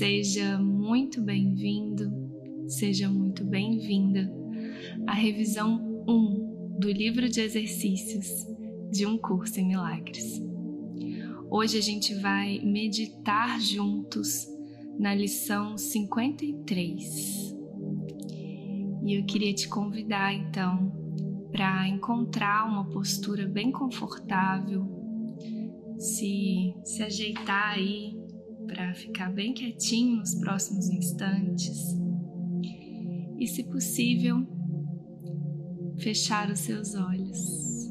Seja muito bem-vindo, seja muito bem-vinda à revisão 1 do livro de exercícios de um curso em milagres. Hoje a gente vai meditar juntos na lição 53. E eu queria te convidar então para encontrar uma postura bem confortável, se, se ajeitar aí para ficar bem quietinho nos próximos instantes e, se possível, fechar os seus olhos.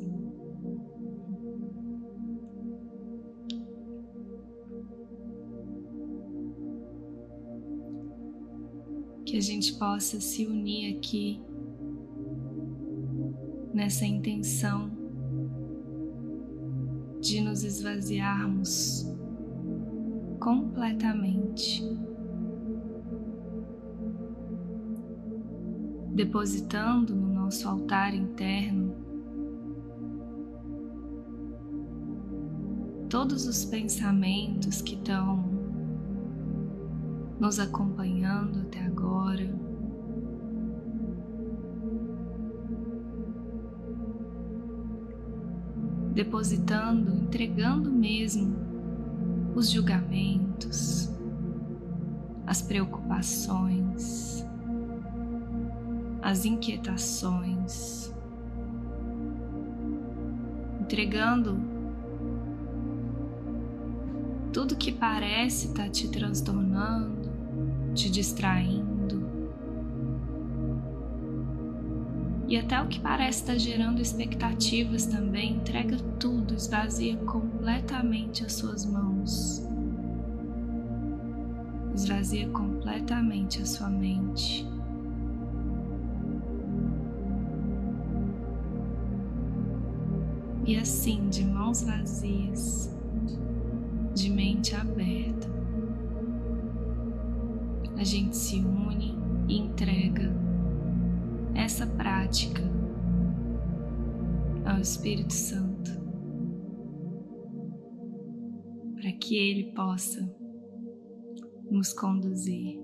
Que a gente possa se unir aqui nessa intenção de nos esvaziarmos completamente, depositando no nosso altar interno todos os pensamentos que estão nos acompanhando até agora. depositando, entregando mesmo os julgamentos, as preocupações, as inquietações, entregando tudo que parece estar tá te transtornando, te distraindo E até o que parece estar gerando expectativas também, entrega tudo, esvazia completamente as suas mãos. Esvazia completamente a sua mente. E assim, de mãos vazias, de mente aberta, a gente se une e entrega essa prática ao Espírito Santo, para que Ele possa nos conduzir,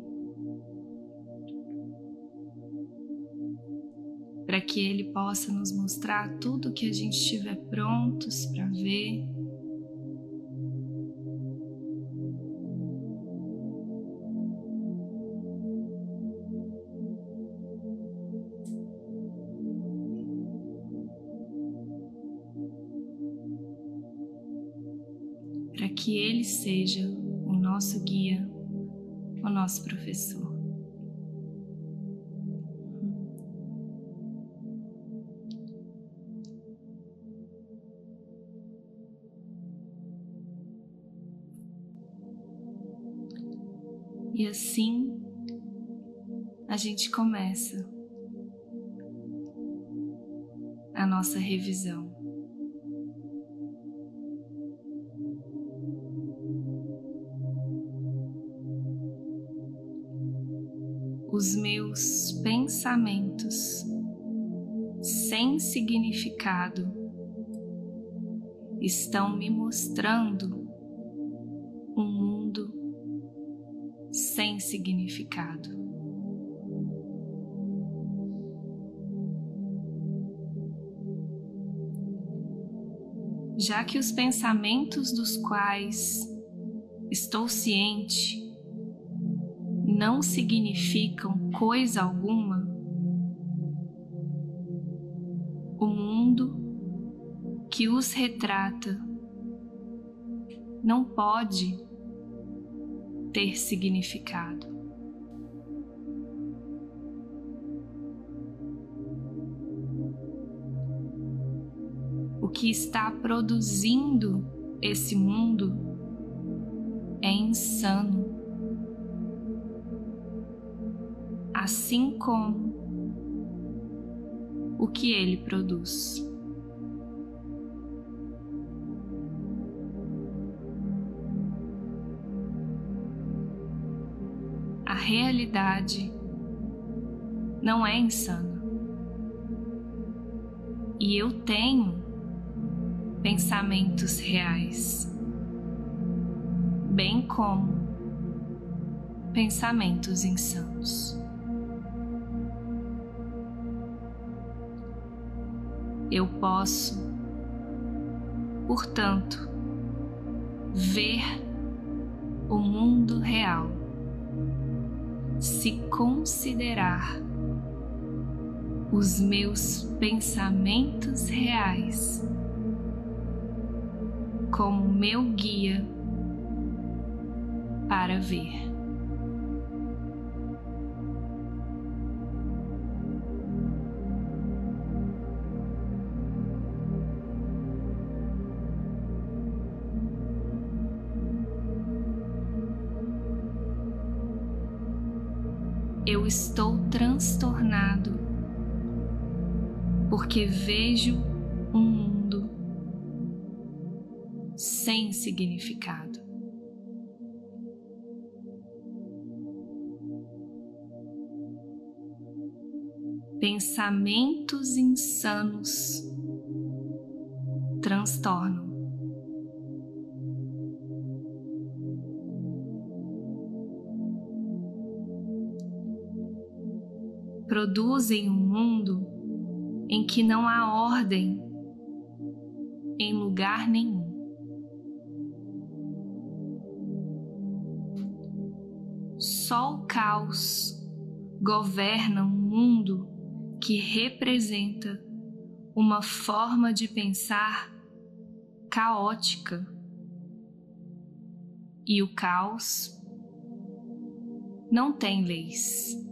para que Ele possa nos mostrar tudo que a gente estiver prontos para ver para que Ele seja o nosso guia, o nosso professor. E assim a gente começa a nossa revisão. Os meus pensamentos sem significado estão me mostrando um mundo sem significado. Já que os pensamentos dos quais estou ciente não significam coisa alguma, o mundo que os retrata não pode ter significado. O que está produzindo esse mundo é insano. Assim como o que ele produz. A realidade não é insana. E eu tenho pensamentos reais, bem como pensamentos insanos. Eu posso, portanto, ver o mundo real se considerar os meus pensamentos reais como meu guia para ver. Eu estou transtornado porque vejo um mundo sem significado. Pensamentos insanos transtornam. Produzem um mundo em que não há ordem em lugar nenhum. Só o caos governa um mundo que representa uma forma de pensar caótica. E o caos não tem leis.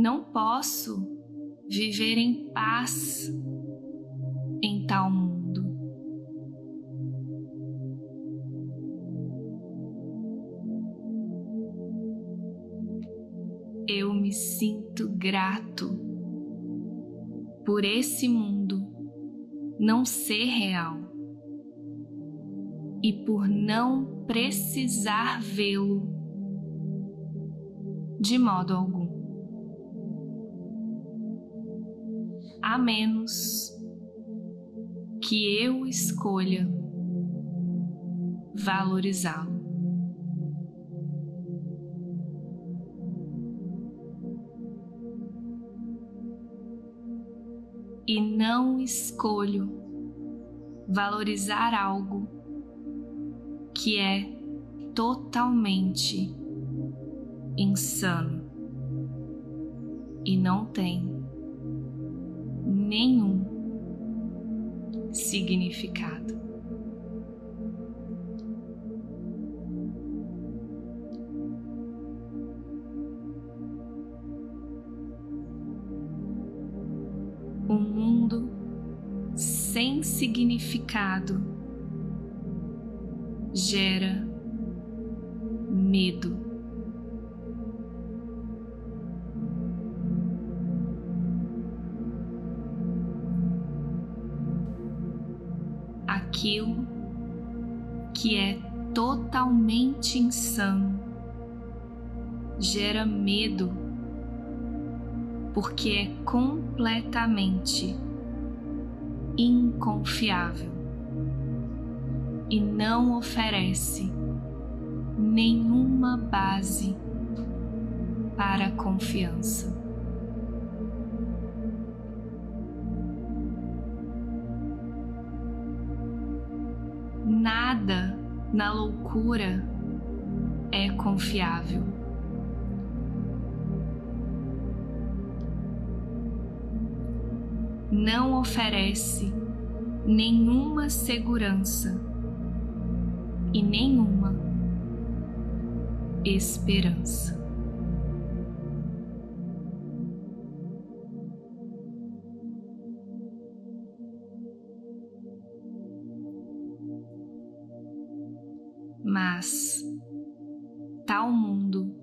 Não posso viver em paz em tal mundo. Eu me sinto grato por esse mundo não ser real e por não precisar vê-lo de modo algum. A menos que eu escolha valorizá-lo. E não escolho valorizar algo que é totalmente insano e não tem nenhum significado. Um mundo sem significado gera medo. Aquilo que é totalmente insano gera medo porque é completamente inconfiável e não oferece nenhuma base para a confiança. Na loucura é confiável. Não oferece nenhuma segurança e nenhuma esperança. Mas tal mundo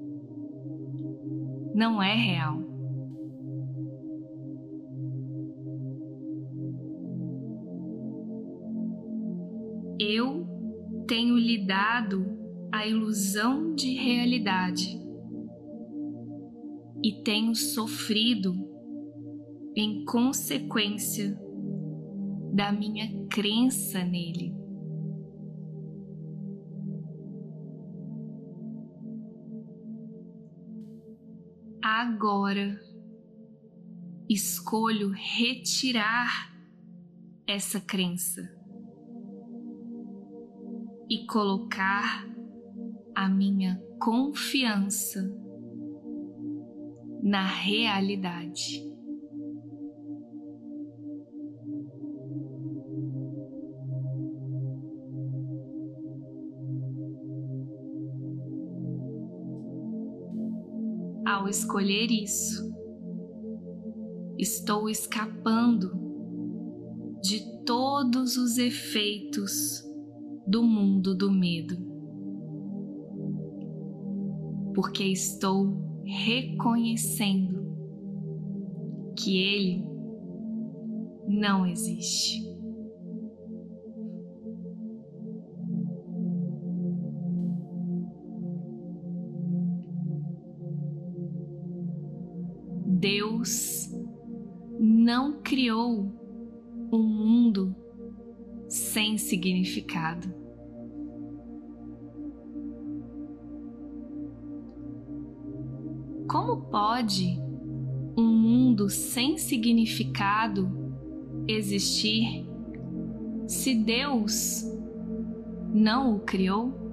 não é real. Eu tenho lhe dado a ilusão de realidade e tenho sofrido em consequência da minha crença nele. Agora escolho retirar essa crença e colocar a minha confiança na realidade. Escolher isso, estou escapando de todos os efeitos do mundo do medo, porque estou reconhecendo que ele não existe. Deus não criou um mundo sem significado. Como pode um mundo sem significado existir se Deus não o criou?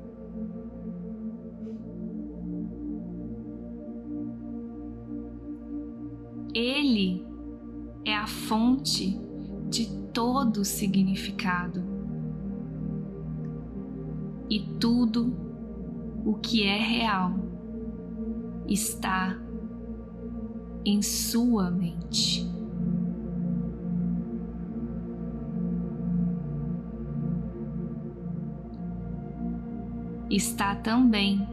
Ele é a fonte de todo significado. E tudo o que é real está em sua mente. Está também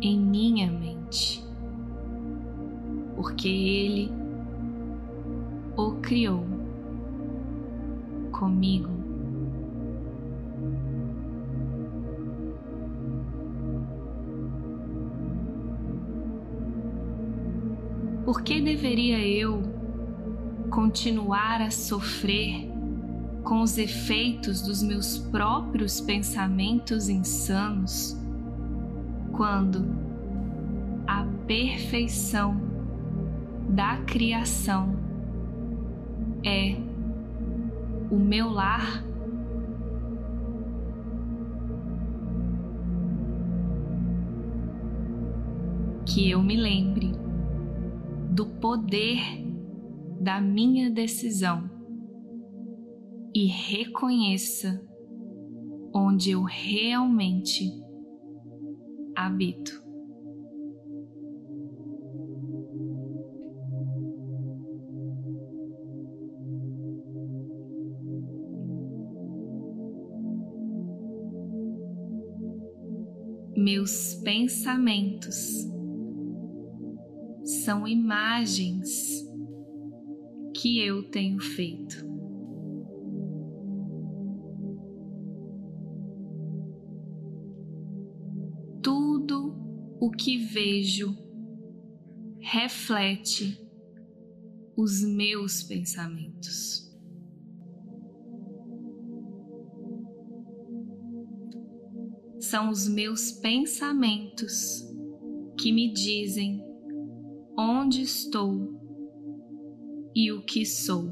em minha mente, porque Ele o criou comigo. Por que deveria eu continuar a sofrer com os efeitos dos meus próprios pensamentos insanos quando a perfeição da criação é o meu lar. Que eu me lembre do poder da minha decisão e reconheça onde eu realmente habito. Meus pensamentos são imagens que eu tenho feito. Tudo o que vejo reflete os meus pensamentos. São os meus pensamentos que me dizem onde estou e o que sou.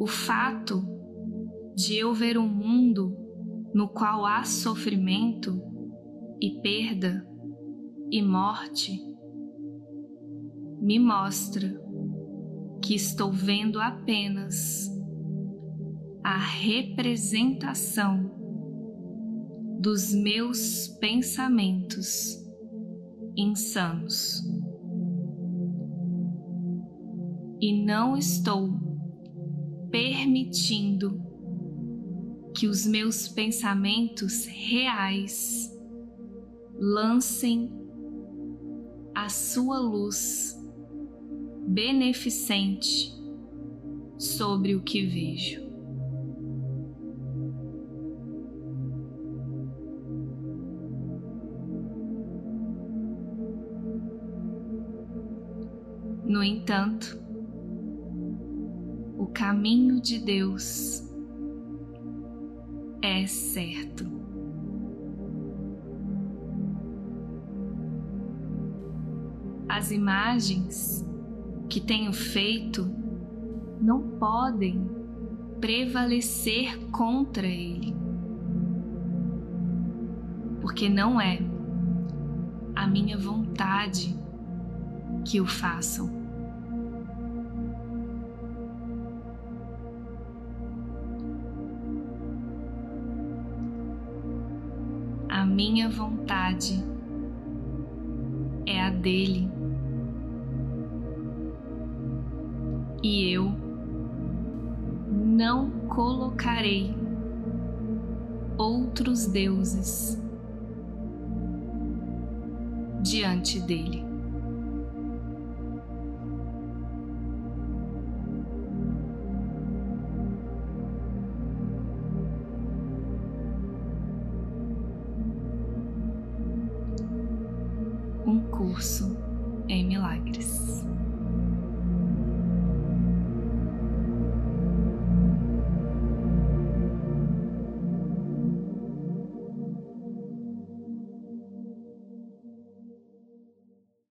O fato de eu ver um mundo no qual há sofrimento e perda e morte me mostra que estou vendo apenas a representação dos meus pensamentos insanos. E não estou permitindo que os meus pensamentos reais lancem a sua luz beneficente sobre o que vejo. No entanto, o caminho de Deus é certo. As imagens que tenho feito não podem prevalecer contra ele, porque não é a minha vontade que o façam. A minha vontade é a dele. E eu não colocarei outros deuses diante dele.